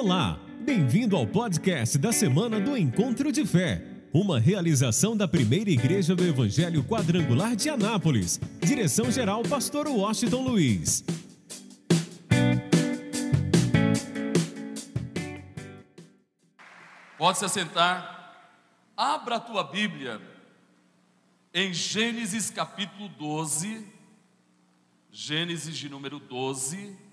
Olá, bem-vindo ao podcast da semana do Encontro de Fé, uma realização da primeira igreja do Evangelho Quadrangular de Anápolis. Direção-geral, Pastor Washington Luiz. Pode se assentar. Abra a tua Bíblia em Gênesis capítulo 12. Gênesis de número 12.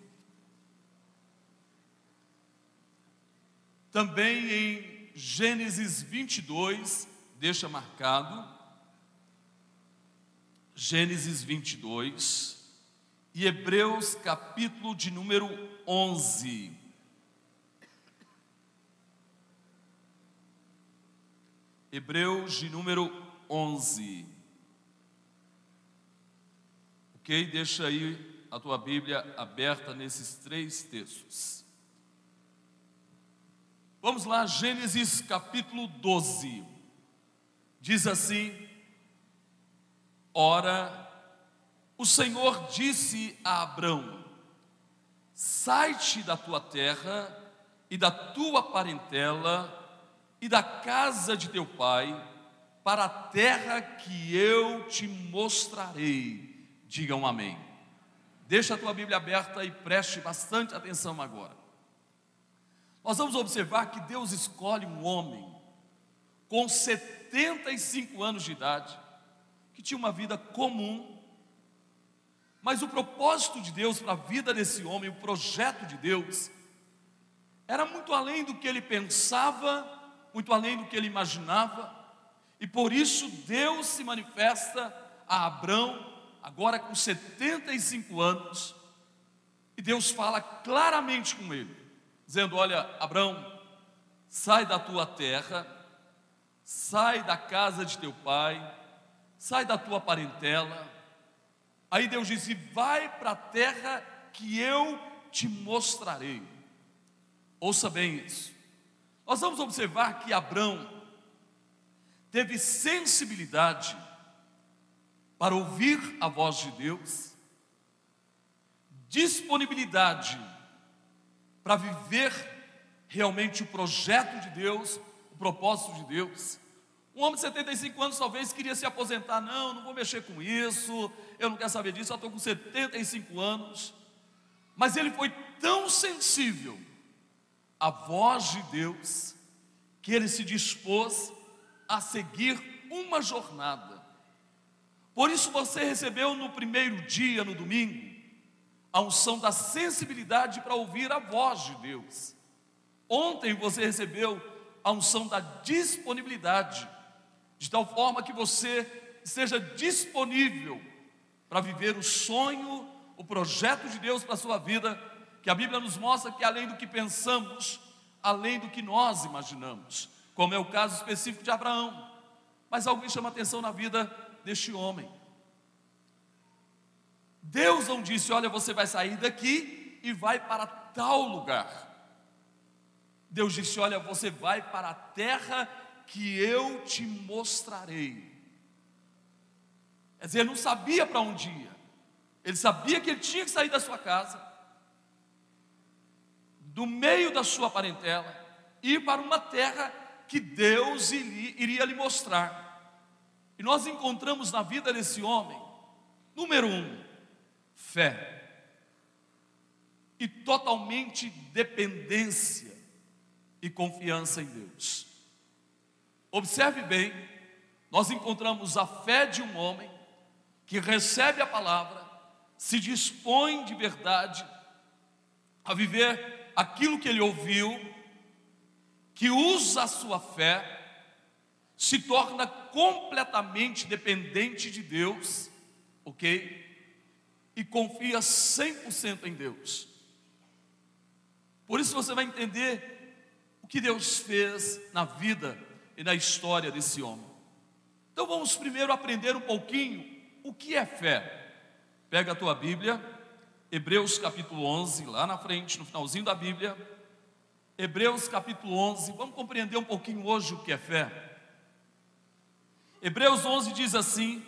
Também em Gênesis 22, deixa marcado. Gênesis 22 e Hebreus capítulo de número 11. Hebreus de número 11. Ok? Deixa aí a tua Bíblia aberta nesses três textos. Vamos lá, Gênesis capítulo 12. Diz assim: Ora, o Senhor disse a Abrão: Sai-te da tua terra e da tua parentela e da casa de teu pai, para a terra que eu te mostrarei. Digam amém. Deixa a tua Bíblia aberta e preste bastante atenção agora. Nós vamos observar que Deus escolhe um homem com 75 anos de idade, que tinha uma vida comum, mas o propósito de Deus para a vida desse homem, o projeto de Deus, era muito além do que ele pensava, muito além do que ele imaginava, e por isso Deus se manifesta a Abrão, agora com 75 anos, e Deus fala claramente com ele dizendo: Olha, Abraão, sai da tua terra, sai da casa de teu pai, sai da tua parentela. Aí Deus disse: Vai para a terra que eu te mostrarei. Ouça bem isso. Nós vamos observar que Abraão teve sensibilidade para ouvir a voz de Deus, disponibilidade para viver realmente o projeto de Deus, o propósito de Deus. Um homem de 75 anos talvez queria se aposentar, não, não vou mexer com isso, eu não quero saber disso, eu estou com 75 anos. Mas ele foi tão sensível à voz de Deus, que ele se dispôs a seguir uma jornada. Por isso você recebeu no primeiro dia, no domingo, a unção da sensibilidade para ouvir a voz de Deus. Ontem você recebeu a unção da disponibilidade, de tal forma que você esteja disponível para viver o sonho, o projeto de Deus para a sua vida, que a Bíblia nos mostra que além do que pensamos, além do que nós imaginamos, como é o caso específico de Abraão. Mas algo me chama atenção na vida deste homem. Deus não disse: Olha, você vai sair daqui e vai para tal lugar. Deus disse: Olha, você vai para a terra que eu te mostrarei. Quer dizer, ele não sabia para onde ia, ele sabia que ele tinha que sair da sua casa, do meio da sua parentela, ir para uma terra que Deus iria lhe mostrar. E nós encontramos na vida desse homem, número um, fé e totalmente dependência e confiança em Deus. Observe bem, nós encontramos a fé de um homem que recebe a palavra, se dispõe de verdade a viver aquilo que ele ouviu, que usa a sua fé, se torna completamente dependente de Deus, ok? E confia 100% em Deus. Por isso você vai entender o que Deus fez na vida e na história desse homem. Então vamos primeiro aprender um pouquinho o que é fé. Pega a tua Bíblia, Hebreus capítulo 11, lá na frente, no finalzinho da Bíblia. Hebreus capítulo 11, vamos compreender um pouquinho hoje o que é fé. Hebreus 11 diz assim: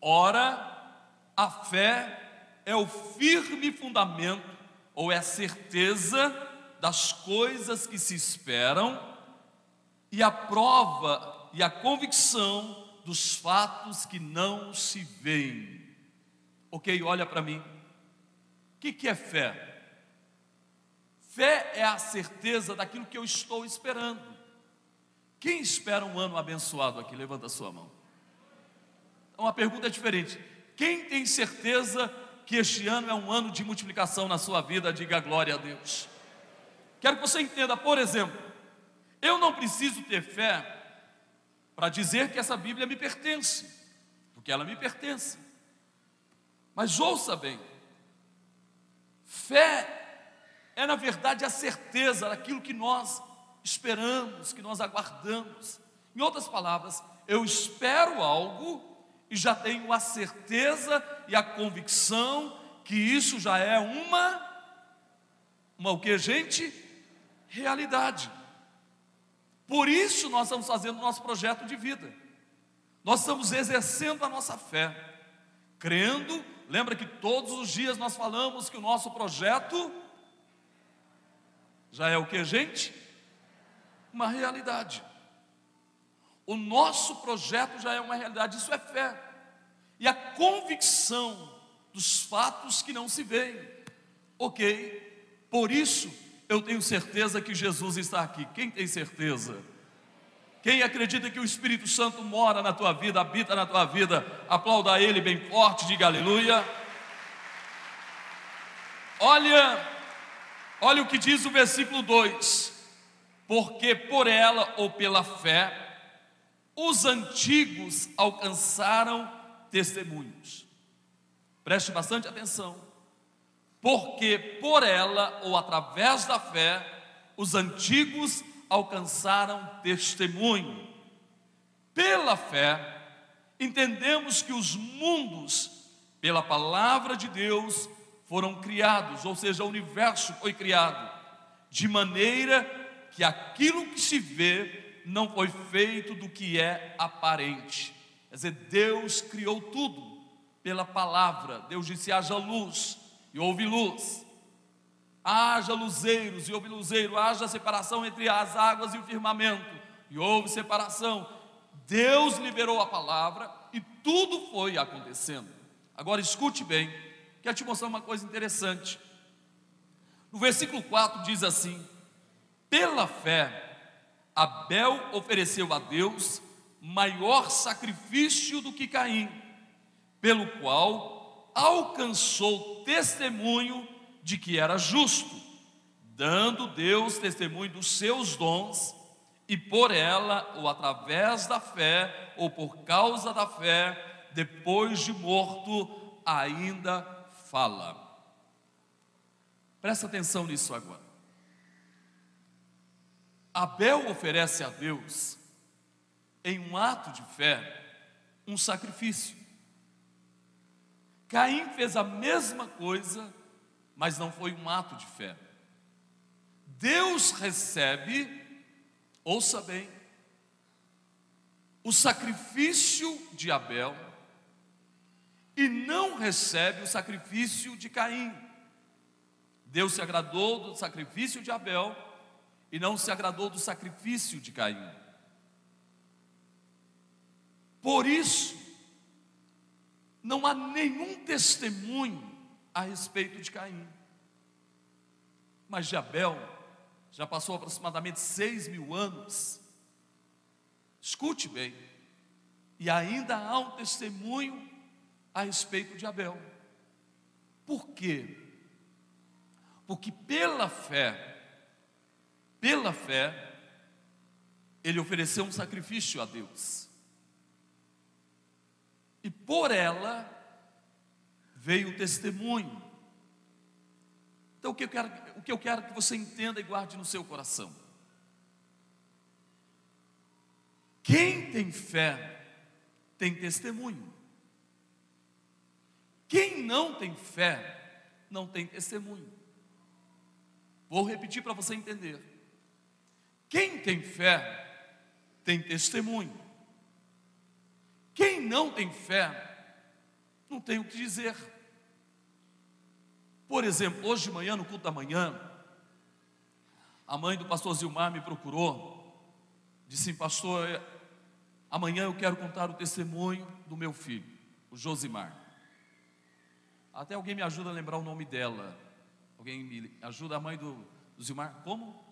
Ora, a fé é o firme fundamento ou é a certeza das coisas que se esperam e a prova e a convicção dos fatos que não se veem. Ok, olha para mim. O que, que é fé? Fé é a certeza daquilo que eu estou esperando. Quem espera um ano abençoado aqui? Levanta a sua mão. Uma pergunta diferente. Quem tem certeza que este ano é um ano de multiplicação na sua vida? Diga glória a Deus. Quero que você entenda, por exemplo, eu não preciso ter fé para dizer que essa Bíblia me pertence, porque ela me pertence. Mas ouça bem, fé é na verdade a certeza daquilo que nós esperamos, que nós aguardamos. Em outras palavras, eu espero algo e já tenho a certeza e a convicção que isso já é uma uma o que, gente? Realidade. Por isso nós estamos fazendo o nosso projeto de vida. Nós estamos exercendo a nossa fé, crendo. Lembra que todos os dias nós falamos que o nosso projeto já é o que, gente? Uma realidade. O nosso projeto já é uma realidade, isso é fé. E a convicção dos fatos que não se veem. Ok, por isso eu tenho certeza que Jesus está aqui. Quem tem certeza? Quem acredita que o Espírito Santo mora na tua vida, habita na tua vida, aplauda Ele bem forte, diga aleluia. Olha Olha o que diz o versículo 2: Porque por ela ou pela fé, os antigos alcançaram testemunhos. Preste bastante atenção. Porque por ela ou através da fé, os antigos alcançaram testemunho. Pela fé, entendemos que os mundos, pela palavra de Deus, foram criados, ou seja, o universo foi criado, de maneira que aquilo que se vê não foi feito do que é aparente. Quer dizer, Deus criou tudo pela palavra. Deus disse: haja luz, e houve luz. Haja luzeiros, e houve luzeiro. Haja separação entre as águas e o firmamento, e houve separação. Deus liberou a palavra e tudo foi acontecendo. Agora escute bem Quero te mostrar uma coisa interessante. No versículo 4 diz assim: Pela fé, Abel ofereceu a Deus maior sacrifício do que Caim, pelo qual alcançou testemunho de que era justo, dando Deus testemunho dos seus dons, e por ela, ou através da fé, ou por causa da fé, depois de morto, ainda fala. Presta atenção nisso agora. Abel oferece a Deus, em um ato de fé, um sacrifício. Caim fez a mesma coisa, mas não foi um ato de fé. Deus recebe, ouça bem, o sacrifício de Abel e não recebe o sacrifício de Caim. Deus se agradou do sacrifício de Abel e não se agradou do sacrifício de Caim. Por isso, não há nenhum testemunho a respeito de Caim. Mas de Abel, já passou aproximadamente seis mil anos. Escute bem, e ainda há um testemunho a respeito de Abel. Por quê? Porque pela fé, pela fé, ele ofereceu um sacrifício a Deus. E por ela veio o testemunho. Então o que eu quero, o que eu quero que você entenda e guarde no seu coração. Quem tem fé tem testemunho. Quem não tem fé, não tem testemunho. Vou repetir para você entender. Quem tem fé, tem testemunho. Não tem fé, não tem o que dizer. Por exemplo, hoje de manhã, no culto da manhã, A mãe do pastor Zilmar me procurou, disse: Pastor, amanhã eu quero contar o testemunho do meu filho, o Josimar. Até alguém me ajuda a lembrar o nome dela. Alguém me ajuda a mãe do, do Zilmar? Como?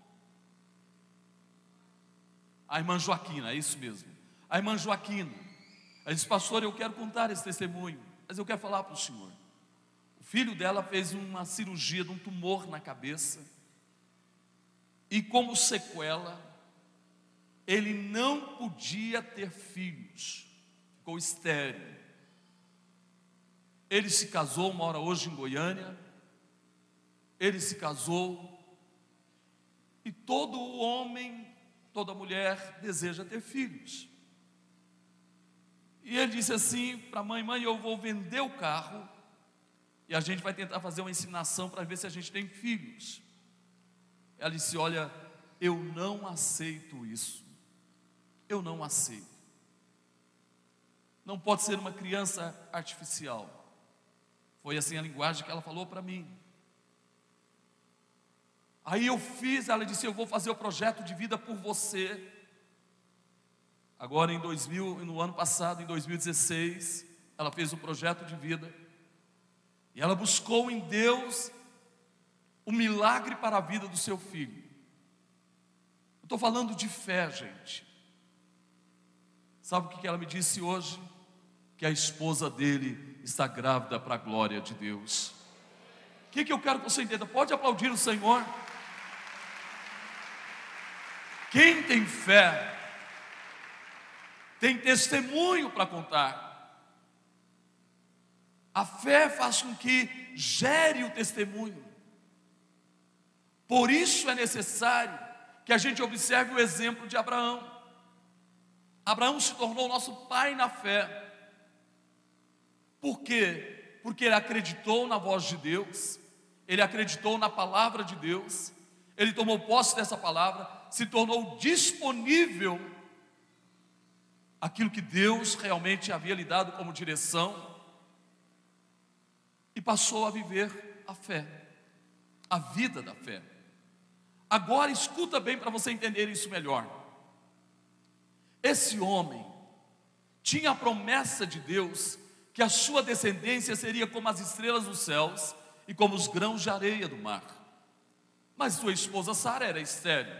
A irmã Joaquina, é isso mesmo. A irmã Joaquina. Ela disse, pastor, eu quero contar esse testemunho, mas eu quero falar para o senhor. O filho dela fez uma cirurgia de um tumor na cabeça, e como sequela, ele não podia ter filhos, ficou estéril. Ele se casou, mora hoje em Goiânia. Ele se casou. E todo homem, toda mulher deseja ter filhos. E ele disse assim para a mãe: Mãe, eu vou vender o carro e a gente vai tentar fazer uma inseminação para ver se a gente tem filhos. Ela disse: Olha, eu não aceito isso. Eu não aceito. Não pode ser uma criança artificial. Foi assim a linguagem que ela falou para mim. Aí eu fiz, ela disse: Eu vou fazer o projeto de vida por você. Agora em 2000, no ano passado, em 2016, ela fez o projeto de vida. E ela buscou em Deus o milagre para a vida do seu filho. Eu estou falando de fé, gente. Sabe o que ela me disse hoje? Que a esposa dele está grávida para a glória de Deus. O que, que eu quero que você entenda? Pode aplaudir o Senhor. Quem tem fé, tem testemunho para contar. A fé faz com que gere o testemunho. Por isso é necessário que a gente observe o exemplo de Abraão. Abraão se tornou nosso pai na fé. Por quê? Porque ele acreditou na voz de Deus, ele acreditou na palavra de Deus, ele tomou posse dessa palavra, se tornou disponível aquilo que Deus realmente havia lhe dado como direção e passou a viver a fé, a vida da fé. Agora escuta bem para você entender isso melhor. Esse homem tinha a promessa de Deus que a sua descendência seria como as estrelas dos céus e como os grãos de areia do mar. Mas sua esposa Sara era estéril,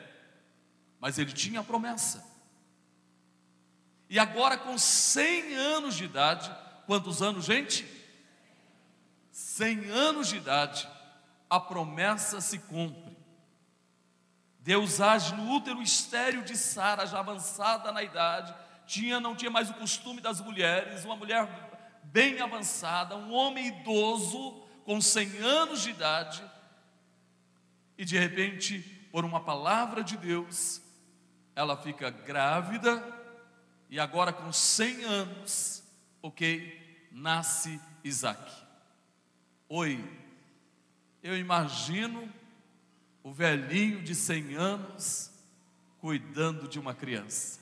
mas ele tinha a promessa. E agora, com 100 anos de idade, quantos anos, gente? 100 anos de idade, a promessa se cumpre. Deus age no útero estéril de Sara, já avançada na idade, tinha, não tinha mais o costume das mulheres, uma mulher bem avançada, um homem idoso, com 100 anos de idade, e de repente, por uma palavra de Deus, ela fica grávida, e agora com 100 anos, ok, nasce Isaac. Oi, eu imagino o velhinho de 100 anos cuidando de uma criança.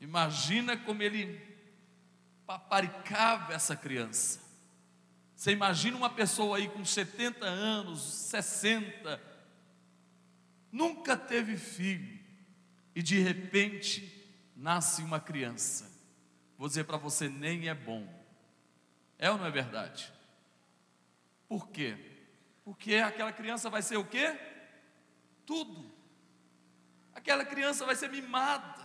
Imagina como ele paparicava essa criança. Você imagina uma pessoa aí com 70 anos, 60, nunca teve filho, e de repente nasce uma criança. Vou dizer para você, nem é bom. É ou não é verdade? Por quê? Porque aquela criança vai ser o quê? Tudo. Aquela criança vai ser mimada,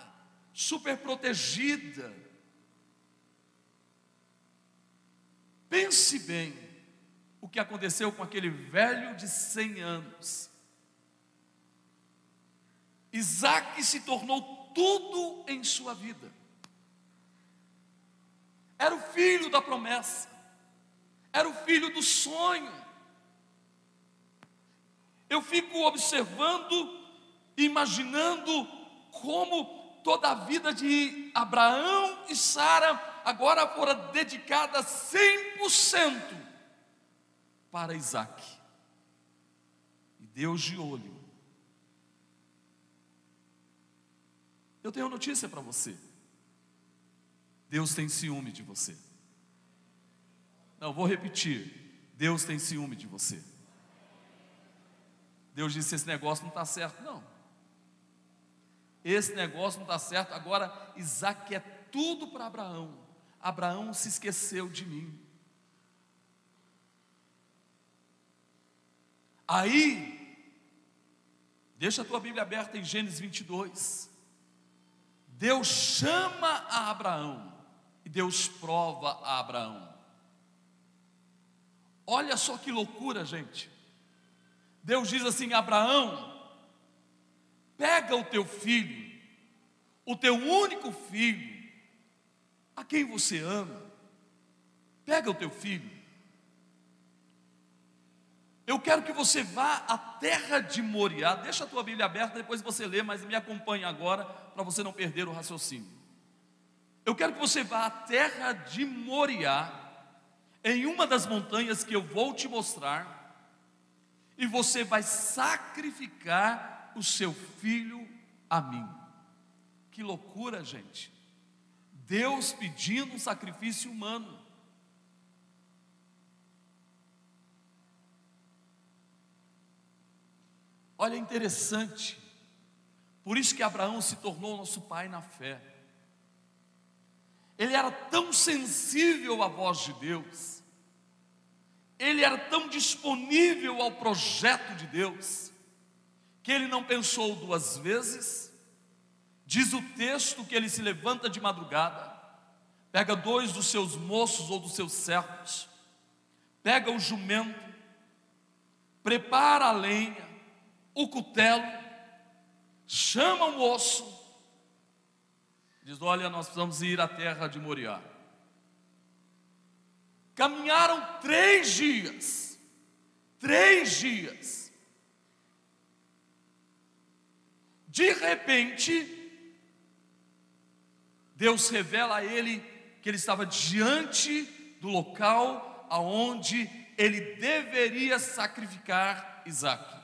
super protegida Pense bem o que aconteceu com aquele velho de 100 anos. Isaac se tornou tudo em sua vida. Era o filho da promessa, era o filho do sonho. Eu fico observando, imaginando como toda a vida de Abraão e Sara agora fora dedicada 100% para Isaac. E Deus de olho. Eu tenho notícia para você. Deus tem ciúme de você. Não, vou repetir. Deus tem ciúme de você. Deus disse: esse negócio não está certo, não. Esse negócio não está certo. Agora, Isaac é tudo para Abraão. Abraão se esqueceu de mim. Aí, deixa a tua Bíblia aberta em Gênesis 22. Deus chama a Abraão e Deus prova a Abraão. Olha só que loucura, gente. Deus diz assim: Abraão, pega o teu filho, o teu único filho, a quem você ama, pega o teu filho. Eu quero que você vá à terra de Moriá. Deixa a tua Bíblia aberta, depois você lê, mas me acompanhe agora para você não perder o raciocínio. Eu quero que você vá à terra de Moriá, em uma das montanhas que eu vou te mostrar, e você vai sacrificar o seu filho a mim. Que loucura, gente. Deus pedindo um sacrifício humano. Olha, é interessante. Por isso que Abraão se tornou nosso pai na fé. Ele era tão sensível à voz de Deus. Ele era tão disponível ao projeto de Deus, que ele não pensou duas vezes. Diz o texto que ele se levanta de madrugada, pega dois dos seus moços ou dos seus servos, pega o jumento, prepara a lenha, o cutelo, chama o moço, diz: Olha, nós precisamos ir à terra de Moriá. Caminharam três dias, três dias. De repente, Deus revela a ele que ele estava diante do local aonde ele deveria sacrificar Isaac.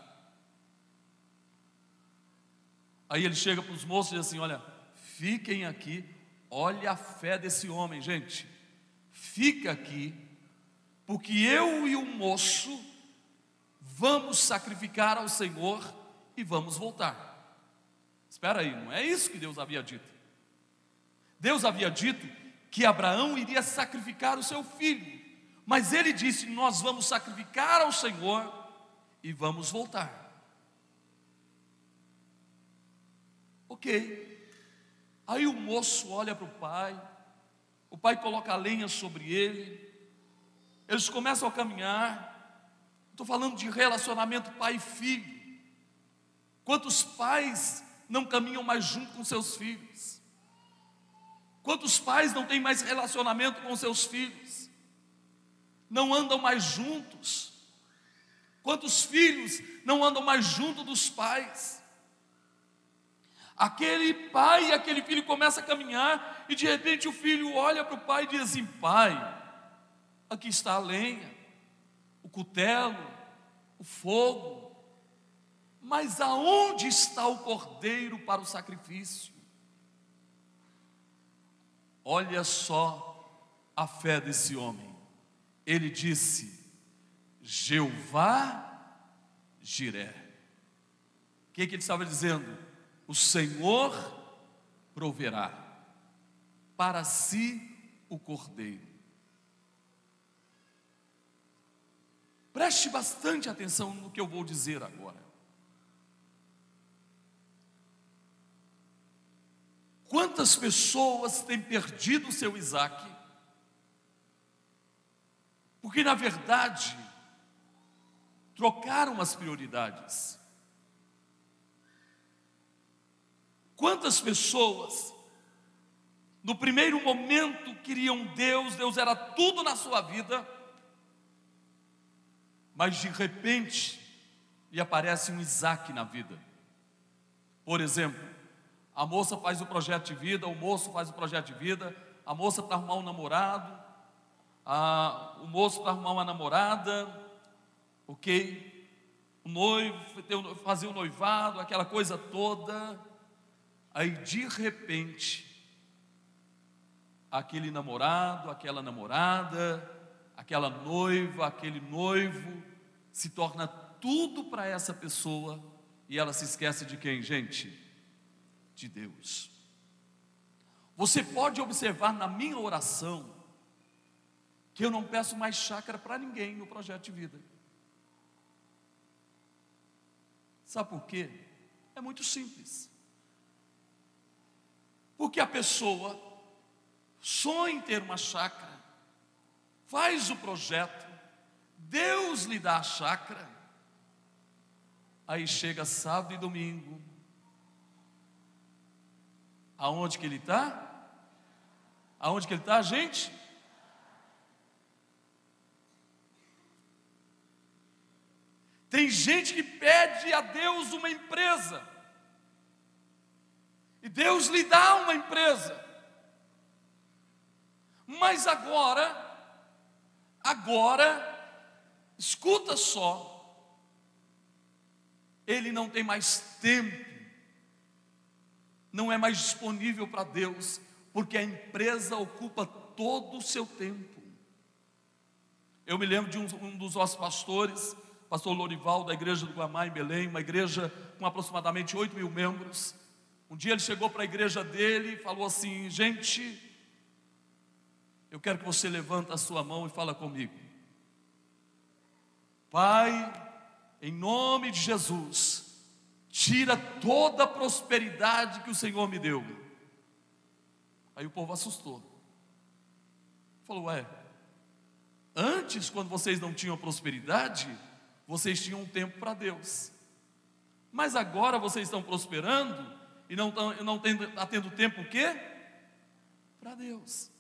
Aí ele chega para os moços e diz assim: Olha, fiquem aqui, olha a fé desse homem, gente. Fica aqui, porque eu e o moço vamos sacrificar ao Senhor e vamos voltar. Espera aí, não é isso que Deus havia dito. Deus havia dito que Abraão iria sacrificar o seu filho, mas ele disse: Nós vamos sacrificar ao Senhor e vamos voltar. Ok. Aí o moço olha para o pai, o pai coloca lenha sobre ele, eles começam a caminhar. Estou falando de relacionamento pai e filho. Quantos pais não caminham mais junto com seus filhos? Quantos pais não têm mais relacionamento com seus filhos? Não andam mais juntos? Quantos filhos não andam mais junto dos pais? Aquele pai e aquele filho começam a caminhar e de repente o filho olha para o pai e diz assim: Pai, aqui está a lenha, o cutelo, o fogo, mas aonde está o cordeiro para o sacrifício? Olha só a fé desse homem. Ele disse: Jeová Jiré. O que, que ele estava dizendo? O Senhor proverá para si o cordeiro. Preste bastante atenção no que eu vou dizer agora. Quantas pessoas têm perdido o seu Isaac? Porque, na verdade, trocaram as prioridades. Quantas pessoas, no primeiro momento, queriam Deus, Deus era tudo na sua vida, mas de repente lhe aparece um Isaac na vida. Por exemplo, a moça faz o projeto de vida, o moço faz o projeto de vida, a moça para arrumar um namorado, a, o moço para arrumar uma namorada, ok? O noivo, fazer o noivado, aquela coisa toda. Aí de repente, aquele namorado, aquela namorada, aquela noiva, aquele noivo se torna tudo para essa pessoa e ela se esquece de quem, gente? De Deus. Você pode observar na minha oração que eu não peço mais chácara para ninguém no projeto de vida. Sabe por quê? É muito simples. Porque a pessoa sonha em ter uma chácara, faz o projeto, Deus lhe dá a chácara, aí chega sábado e domingo, aonde que ele está? Aonde que ele está, gente? Tem gente que pede a Deus uma empresa. E Deus lhe dá uma empresa. Mas agora, agora, escuta só, ele não tem mais tempo, não é mais disponível para Deus, porque a empresa ocupa todo o seu tempo. Eu me lembro de um, um dos nossos pastores, pastor Lorival, da igreja do Guamá, em Belém, uma igreja com aproximadamente 8 mil membros. Um dia ele chegou para a igreja dele e falou assim: Gente, eu quero que você levante a sua mão e fala comigo. Pai, em nome de Jesus, tira toda a prosperidade que o Senhor me deu. Aí o povo assustou. Falou: Ué, antes, quando vocês não tinham prosperidade, vocês tinham um tempo para Deus. Mas agora vocês estão prosperando e não não tendo, tá tendo tempo o quê? Para Deus.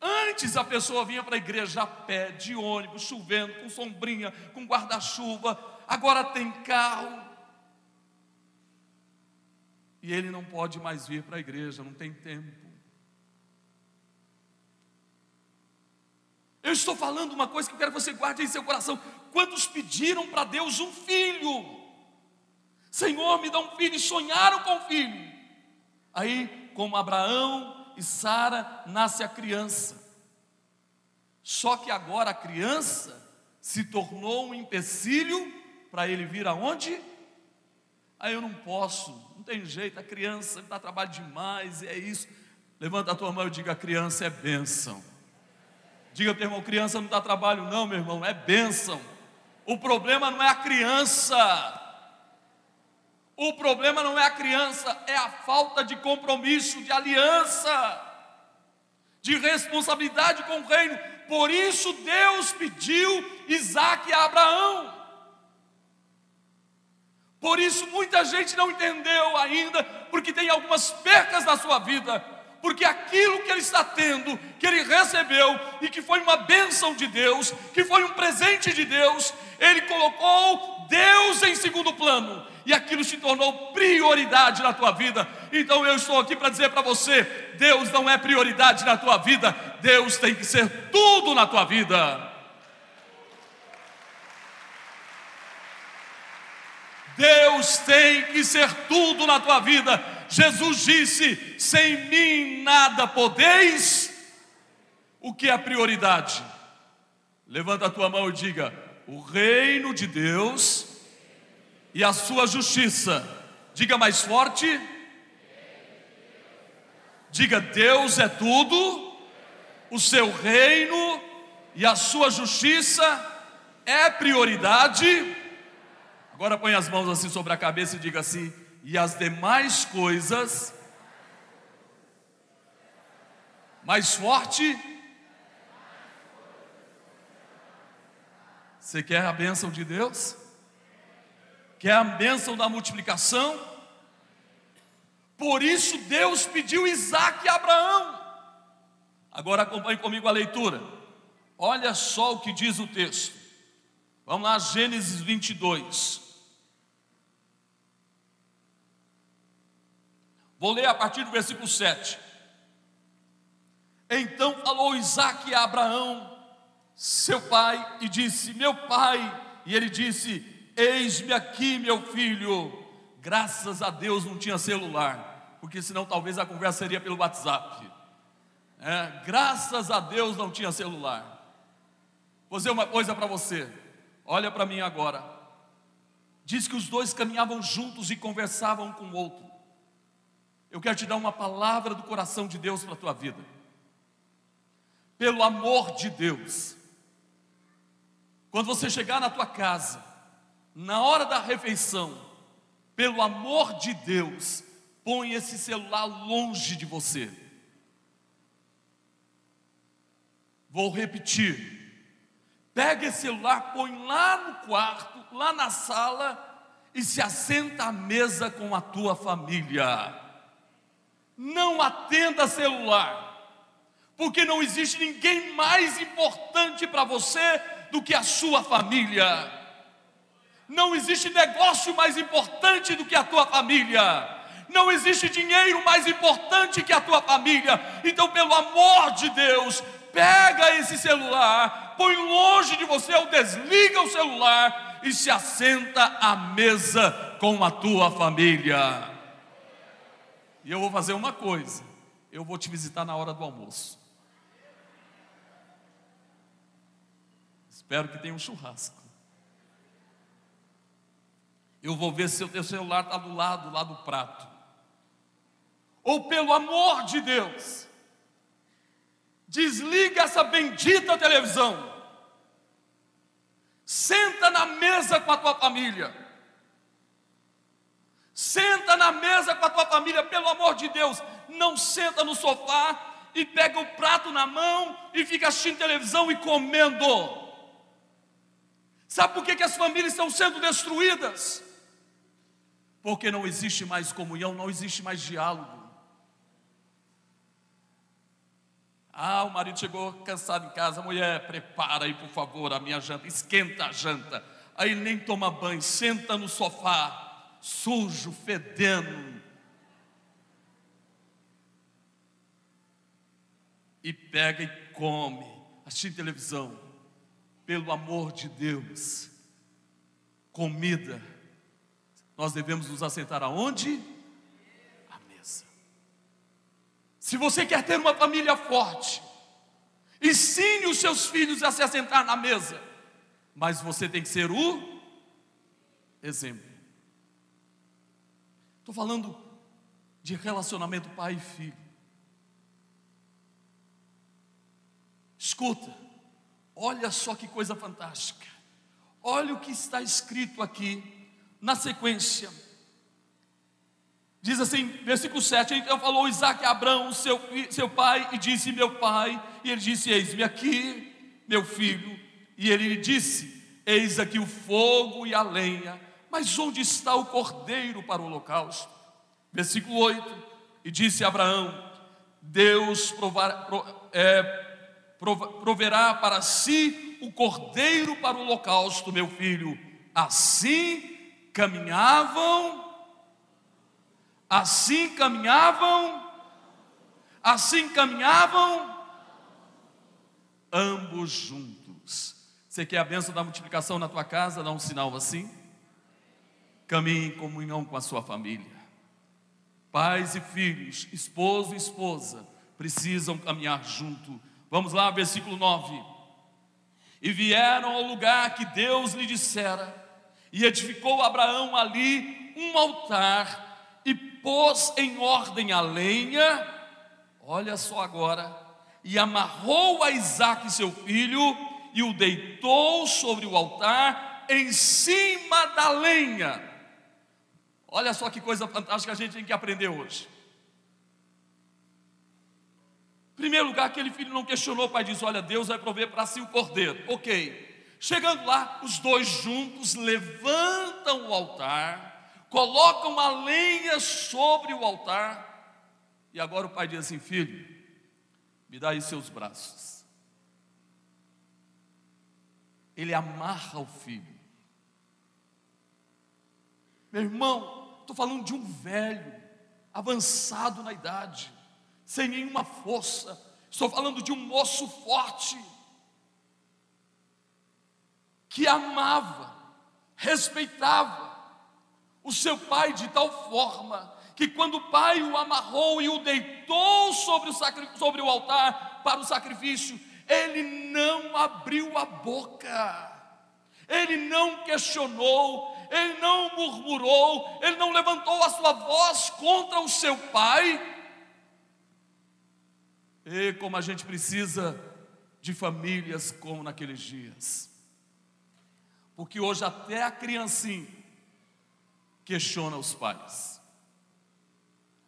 Antes a pessoa vinha para a igreja a pé, de ônibus, chovendo, com sombrinha, com guarda-chuva, agora tem carro. E ele não pode mais vir para a igreja, não tem tempo. Eu estou falando uma coisa que eu quero que você guarde em seu coração. Quantos pediram para Deus um filho? Senhor, me dá um filho, e sonharam com um filho. Aí, como Abraão e Sara, nasce a criança. Só que agora a criança se tornou um empecilho para ele vir aonde? Aí eu não posso, não tem jeito, a criança dá trabalho demais, e é isso. Levanta a tua mão e diga: a criança é bênção. Diga o irmão: criança não dá trabalho, não, meu irmão, é bênção. O problema não é a criança. O problema não é a criança, é a falta de compromisso, de aliança, de responsabilidade com o reino. Por isso Deus pediu Isaac a Abraão. Por isso muita gente não entendeu ainda, porque tem algumas percas na sua vida, porque aquilo que ele está tendo, que ele recebeu e que foi uma bênção de Deus, que foi um presente de Deus, ele colocou Deus em segundo plano e aquilo se tornou prioridade na tua vida. Então eu estou aqui para dizer para você: Deus não é prioridade na tua vida, Deus tem que ser tudo na tua vida. Deus tem que ser tudo na tua vida. Jesus disse: sem mim nada podeis. O que é a prioridade? Levanta a tua mão e diga: o reino de Deus e a sua justiça. Diga mais forte. Diga: Deus é tudo, o seu reino e a sua justiça é prioridade. Agora põe as mãos assim sobre a cabeça e diga assim: e as demais coisas, mais forte. Você quer a bênção de Deus? Quer a bênção da multiplicação? Por isso Deus pediu Isaac a Abraão. Agora acompanhe comigo a leitura. Olha só o que diz o texto. Vamos lá, Gênesis 22. Vou ler a partir do versículo 7. Então falou Isaac a Abraão, seu pai, e disse: Meu pai. E ele disse: Eis-me aqui, meu filho. Graças a Deus não tinha celular, porque senão talvez a conversa seria pelo WhatsApp. É, graças a Deus não tinha celular. Vou dizer uma coisa para você, olha para mim agora. diz que os dois caminhavam juntos e conversavam um com o outro. Eu quero te dar uma palavra do coração de Deus para a tua vida. Pelo amor de Deus, quando você chegar na tua casa, na hora da refeição, pelo amor de Deus, põe esse celular longe de você. Vou repetir. Pega esse celular, põe lá no quarto, lá na sala e se assenta à mesa com a tua família. Não atenda celular, porque não existe ninguém mais importante para você do que a sua família. Não existe negócio mais importante do que a tua família. Não existe dinheiro mais importante que a tua família. Então, pelo amor de Deus, pega esse celular, põe longe de você ou desliga o celular e se assenta à mesa com a tua família. E eu vou fazer uma coisa: eu vou te visitar na hora do almoço. Espero que tenha um churrasco. Eu vou ver se o teu celular está do lado, lá do prato. Ou pelo amor de Deus, Desliga essa bendita televisão. Senta na mesa com a tua família. Senta na mesa com a tua família, pelo amor de Deus. Não senta no sofá e pega o prato na mão e fica assistindo televisão e comendo. Sabe por que, que as famílias estão sendo destruídas? Porque não existe mais comunhão, não existe mais diálogo. Ah, o marido chegou cansado em casa, mulher, prepara aí por favor a minha janta, esquenta a janta. Aí nem toma banho, senta no sofá, sujo, fedendo. E pega e come, assiste televisão. Pelo amor de Deus, comida, nós devemos nos assentar aonde? Se você quer ter uma família forte, ensine os seus filhos a se assentar na mesa, mas você tem que ser o exemplo. Estou falando de relacionamento pai e filho. Escuta, olha só que coisa fantástica. Olha o que está escrito aqui na sequência Diz assim, versículo 7: Então falou Isaac a Abraão, seu, seu pai, e disse: Meu pai. E ele disse: Eis-me aqui, meu filho. E ele lhe disse: Eis aqui o fogo e a lenha, mas onde está o cordeiro para o holocausto? Versículo 8: E disse Abraão: Deus provar, pro, é, proverá para si o cordeiro para o holocausto, meu filho. Assim caminhavam Assim caminhavam, assim caminhavam ambos juntos. Você quer a bênção da multiplicação na tua casa? Dá um sinal assim. Caminhe em comunhão com a sua família. Pais e filhos, esposo e esposa, precisam caminhar junto. Vamos lá, versículo 9. E vieram ao lugar que Deus lhe dissera, e edificou Abraão ali um altar pôs em ordem a lenha, olha só agora, e amarrou a Isaac seu filho e o deitou sobre o altar em cima da lenha. Olha só que coisa fantástica a gente tem que aprender hoje. Primeiro lugar, aquele filho não questionou, o pai disse: Olha, Deus vai prover para si o cordeiro. Ok. Chegando lá, os dois juntos levantam o altar colocam a lenha sobre o altar, e agora o pai diz assim: Filho, me dá aí seus braços. Ele amarra o filho. Meu irmão, estou falando de um velho, avançado na idade, sem nenhuma força. Estou falando de um moço forte, que amava, respeitava, o seu pai de tal forma que quando o pai o amarrou e o deitou sobre o, sobre o altar para o sacrifício, ele não abriu a boca, ele não questionou, ele não murmurou, ele não levantou a sua voz contra o seu pai. E como a gente precisa de famílias como naqueles dias. Porque hoje até a criancinha questiona os pais.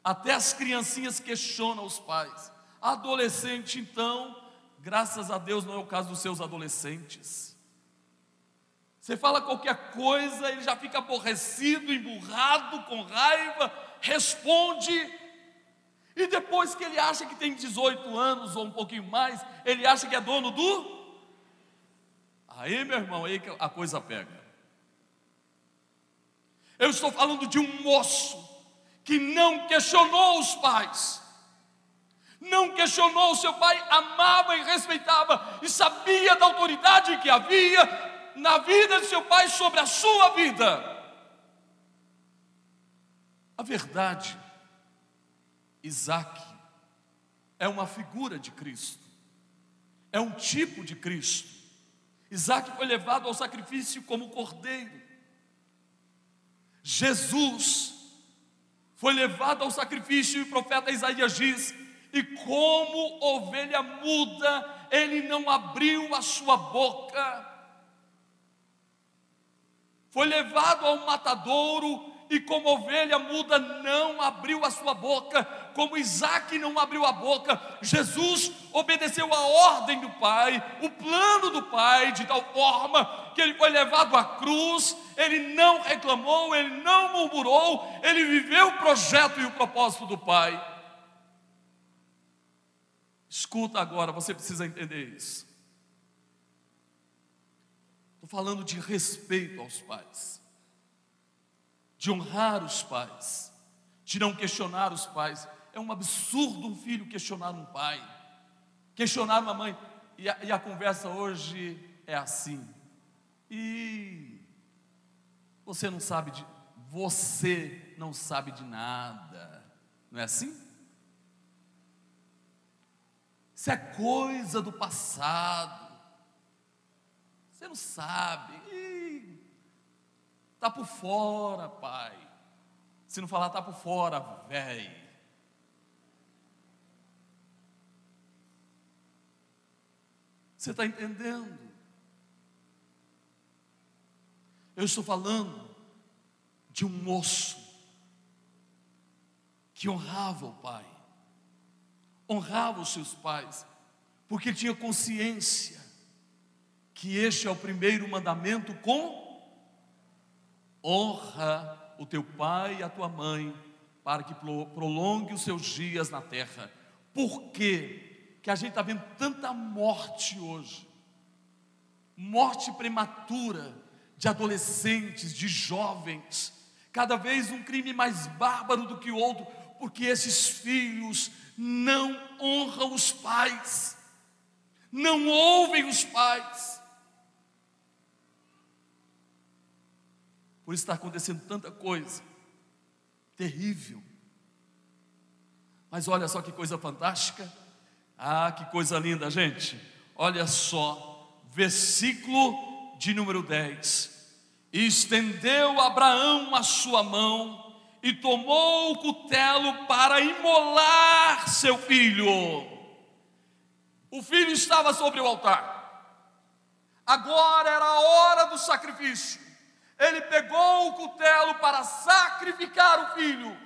Até as criancinhas questionam os pais. Adolescente, então, graças a Deus não é o caso dos seus adolescentes. Você fala qualquer coisa, ele já fica aborrecido, emburrado, com raiva, responde. E depois que ele acha que tem 18 anos ou um pouquinho mais, ele acha que é dono do. Aí, meu irmão, aí que a coisa pega. Eu estou falando de um moço que não questionou os pais, não questionou o seu pai, amava e respeitava e sabia da autoridade que havia na vida de seu pai sobre a sua vida. A verdade, Isaac é uma figura de Cristo, é um tipo de Cristo. Isaac foi levado ao sacrifício como cordeiro. Jesus foi levado ao sacrifício, e o profeta Isaías diz: e como ovelha muda, ele não abriu a sua boca foi levado ao matadouro e como ovelha muda não abriu a sua boca, como Isaac não abriu a boca, Jesus obedeceu a ordem do Pai, o plano do Pai, de tal forma que ele foi levado à cruz, ele não reclamou, ele não murmurou, ele viveu o projeto e o propósito do Pai. Escuta agora, você precisa entender isso. Estou falando de respeito aos pais, de honrar os pais, de não questionar os pais. É um absurdo um filho questionar um pai, questionar uma mãe. E a, e a conversa hoje é assim. E você não sabe de, você não sabe de nada, não é assim? Isso é coisa do passado. Você não sabe. Está por fora, pai. Se não falar, está por fora, velho. Você está entendendo? Eu estou falando de um moço que honrava o pai, honrava os seus pais, porque tinha consciência que este é o primeiro mandamento com honra o teu pai e a tua mãe, para que prolongue os seus dias na terra. Por quê? Que a gente está vendo tanta morte hoje, morte prematura de adolescentes, de jovens, cada vez um crime mais bárbaro do que o outro, porque esses filhos não honram os pais, não ouvem os pais. Por está acontecendo tanta coisa terrível. Mas olha só que coisa fantástica. Ah, que coisa linda, gente. Olha só, versículo de número 10. E estendeu Abraão a sua mão e tomou o cutelo para imolar seu filho. O filho estava sobre o altar. Agora era a hora do sacrifício ele pegou o cutelo para sacrificar o filho.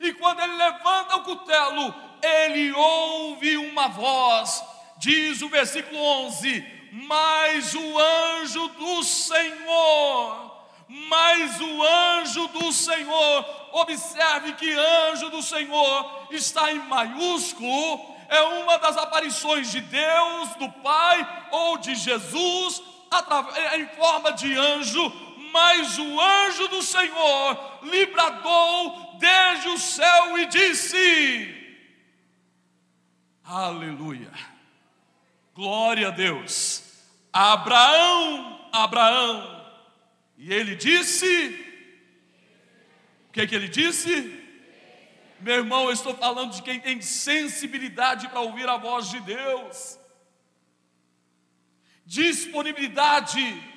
E quando ele levanta o cutelo, ele ouve uma voz, diz o versículo 11: Mas o anjo do Senhor, mas o anjo do Senhor, observe que anjo do Senhor está em maiúsculo, é uma das aparições de Deus, do Pai ou de Jesus, em forma de anjo, mas o anjo do Senhor lhe bradou desde o céu e disse: Aleluia, glória a Deus, Abraão, Abraão, e ele disse: O que, é que ele disse? Meu irmão, eu estou falando de quem tem sensibilidade para ouvir a voz de Deus, disponibilidade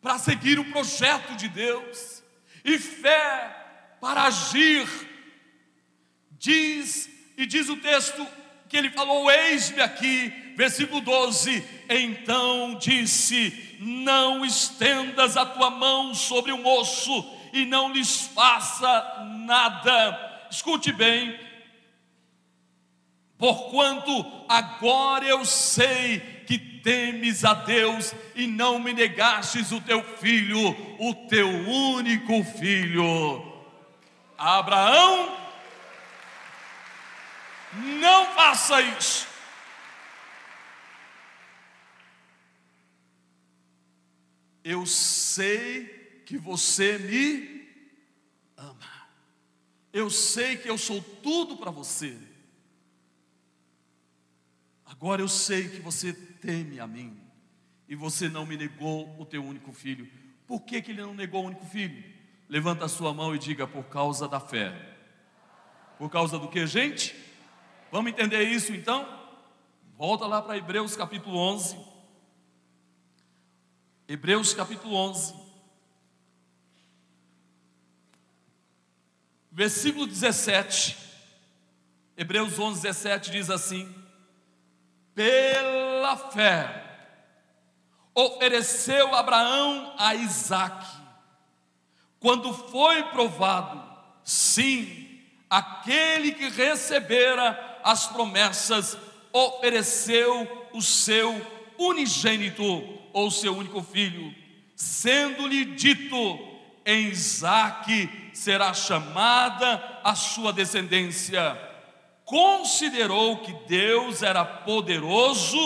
para seguir o projeto de Deus, e fé para agir. Diz, e diz o texto que ele falou: Eis-me aqui, versículo 12. Então disse: Não estendas a tua mão sobre o moço e não lhes faça nada. Escute bem, porquanto agora eu sei que temes a Deus e não me negastes o teu filho, o teu único filho. Abraão, não faça isso. Eu sei que você me ama. Eu sei que eu sou tudo para você. Agora eu sei que você teme a mim e você não me negou o teu único filho. Por que, que ele não negou o único filho? Levanta a sua mão e diga: por causa da fé. Por causa do que, gente? Vamos entender isso então? Volta lá para Hebreus capítulo 11. Hebreus capítulo 11. Versículo 17. Hebreus 11, 17 diz assim: pela fé, ofereceu Abraão a Isaque, quando foi provado, sim, aquele que recebera as promessas, ofereceu o seu unigênito, ou seu único filho, sendo-lhe dito: em Isaque será chamada a sua descendência considerou que Deus era poderoso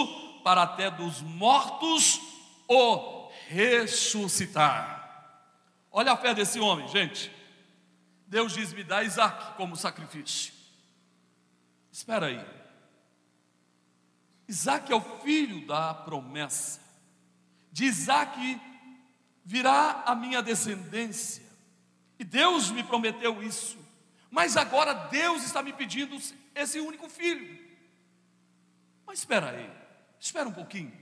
para até dos mortos o ressuscitar. Olha a fé desse homem, gente. Deus diz: me dá Isaac como sacrifício. Espera aí. Isaac é o filho da promessa. De Isaac virá a minha descendência. E Deus me prometeu isso. Mas agora Deus está me pedindo esse único filho. Mas espera aí, espera um pouquinho.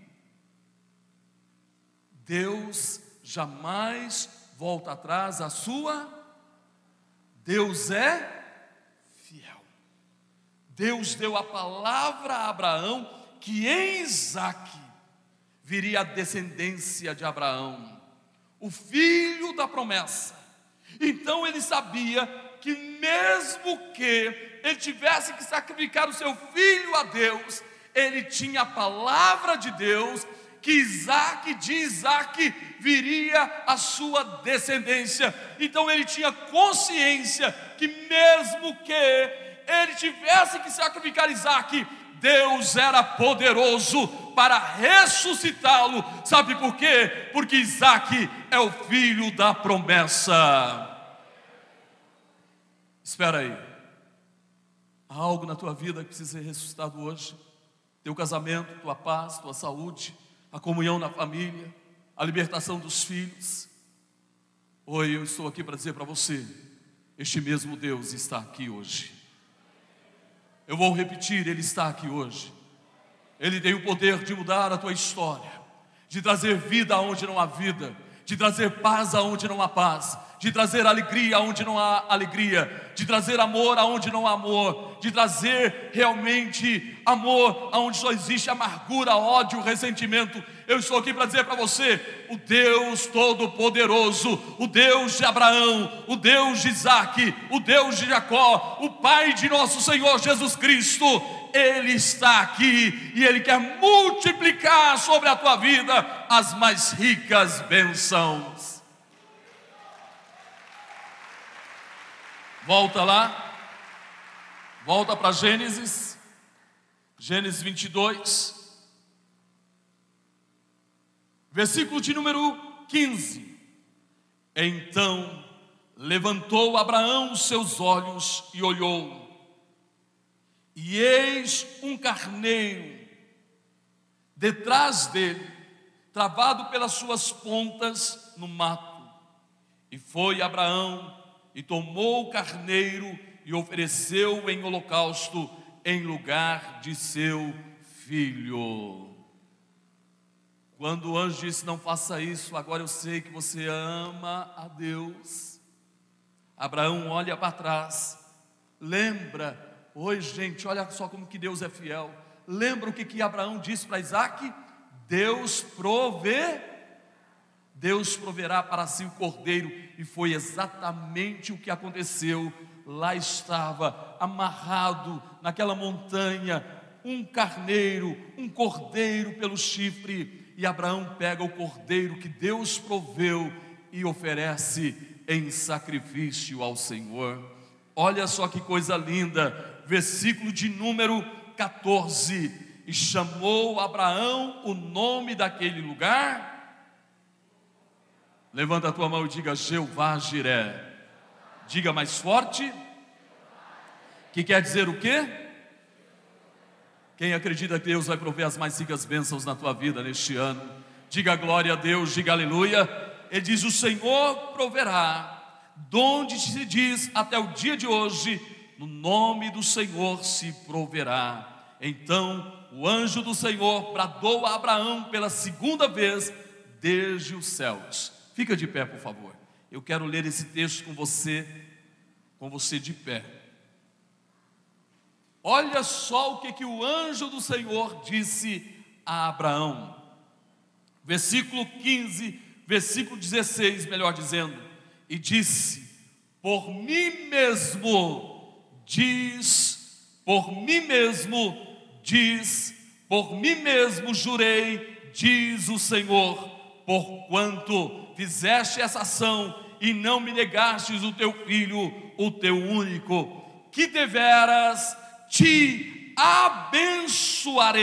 Deus jamais volta atrás a sua. Deus é fiel. Deus deu a palavra a Abraão que em Isaque viria a descendência de Abraão, o filho da promessa. Então ele sabia que mesmo que ele tivesse que sacrificar o seu filho a Deus, ele tinha a palavra de Deus, que Isaac, de Isaac, viria a sua descendência. Então ele tinha consciência que, mesmo que ele tivesse que sacrificar Isaac, Deus era poderoso para ressuscitá-lo. Sabe por quê? Porque Isaac é o filho da promessa. Espera aí. Há algo na tua vida que precisa ser ressuscitado hoje. Teu casamento, tua paz, tua saúde, a comunhão na família, a libertação dos filhos. Oi, eu estou aqui para dizer para você: este mesmo Deus está aqui hoje. Eu vou repetir, Ele está aqui hoje. Ele tem o poder de mudar a tua história, de trazer vida aonde não há vida, de trazer paz aonde não há paz, de trazer alegria aonde não há alegria, de trazer amor aonde não há amor, de trazer realmente amor aonde só existe amargura, ódio, ressentimento. Eu estou aqui para dizer para você: o Deus Todo-Poderoso, o Deus de Abraão, o Deus de Isaac, o Deus de Jacó, o Pai de nosso Senhor Jesus Cristo, Ele está aqui e Ele quer multiplicar sobre a tua vida as mais ricas bênçãos. Volta lá. Volta para Gênesis. Gênesis 22. Versículo de número 15. Então levantou Abraão os seus olhos e olhou, e eis um carneiro detrás dele, travado pelas suas pontas no mato. E foi Abraão e tomou o carneiro e ofereceu em holocausto em lugar de seu filho. Quando o anjo disse: Não faça isso, agora eu sei que você ama a Deus. Abraão olha para trás, lembra, oi gente, olha só como que Deus é fiel. Lembra o que, que Abraão disse para Isaac? Deus provê, Deus proverá para si o cordeiro, e foi exatamente o que aconteceu. Lá estava amarrado naquela montanha um carneiro, um cordeiro pelo chifre, e Abraão pega o cordeiro que Deus proveu e oferece em sacrifício ao Senhor. Olha só que coisa linda, versículo de número 14. E chamou Abraão o nome daquele lugar. Levanta a tua mão e diga Jeová Jiré. Diga mais forte. Que quer dizer o quê? Quem acredita que Deus vai prover as mais ricas bênçãos na tua vida neste ano, diga glória a Deus, diga aleluia. Ele diz: O Senhor proverá, donde se diz até o dia de hoje, no nome do Senhor se proverá. Então o anjo do Senhor bradou a Abraão pela segunda vez desde os céus. Fica de pé, por favor. Eu quero ler esse texto com você, com você de pé. Olha só o que, que o anjo do Senhor disse a Abraão. Versículo 15, versículo 16, melhor dizendo, e disse: Por mim mesmo, diz, por mim mesmo, diz, por mim mesmo jurei, diz o Senhor, porquanto fizeste essa ação e não me negastes o teu filho, o teu único, que deveras te abençoarei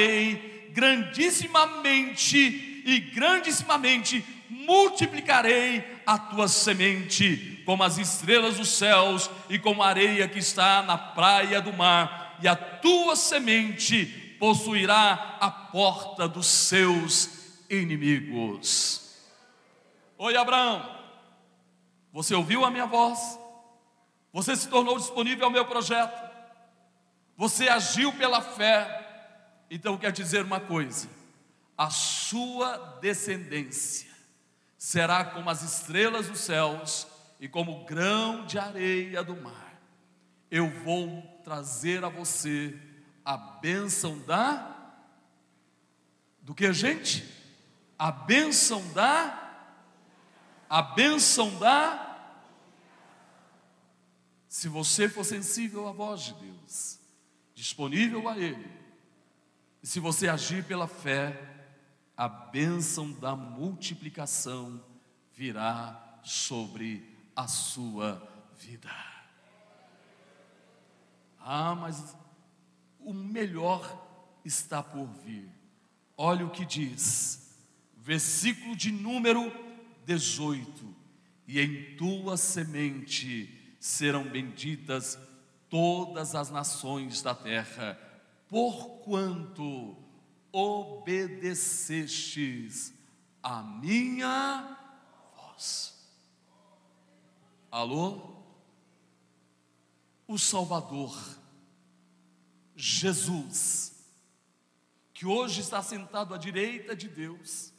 grandissimamente e grandissimamente multiplicarei a tua semente como as estrelas dos céus e como a areia que está na praia do mar, e a tua semente possuirá a porta dos seus inimigos. Oi, Abraão, você ouviu a minha voz? Você se tornou disponível ao meu projeto? você agiu pela fé, então quer dizer uma coisa: a sua descendência será como as estrelas dos céus e como o grão de areia do mar. Eu vou trazer a você a bênção da do que gente? A bênção da a bênção da se você for sensível à voz de Deus, disponível a Ele. E se você agir pela fé, a bênção da multiplicação virá sobre a sua vida. Ah, mas o melhor está por vir. Olha o que diz, versículo de número 18: E em tua semente serão benditas todas as nações da terra, porquanto obedecestes a minha voz. Alô? O Salvador, Jesus, que hoje está sentado à direita de Deus,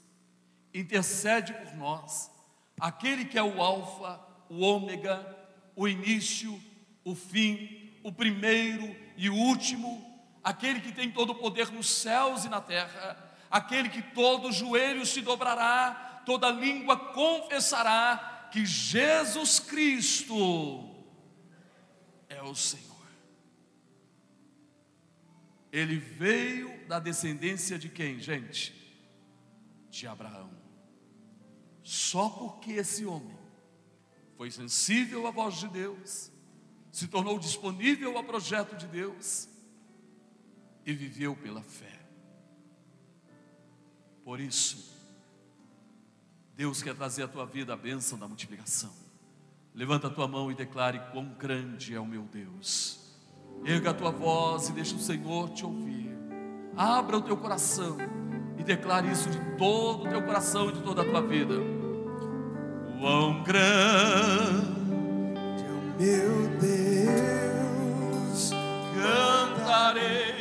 intercede por nós, aquele que é o Alfa, o Ômega, o início, o fim, o primeiro e o último, aquele que tem todo o poder nos céus e na terra, aquele que todo joelho se dobrará, toda língua confessará que Jesus Cristo é o Senhor. Ele veio da descendência de quem, gente? De Abraão. Só porque esse homem foi sensível à voz de Deus, se tornou disponível ao projeto de Deus e viveu pela fé. Por isso, Deus quer trazer à tua vida a bênção da multiplicação. Levanta a tua mão e declare quão grande é o meu Deus. Erga a tua voz e deixa o Senhor te ouvir. Abra o teu coração e declare isso de todo o teu coração e de toda a tua vida. Quão grande meu Deus, cantarei.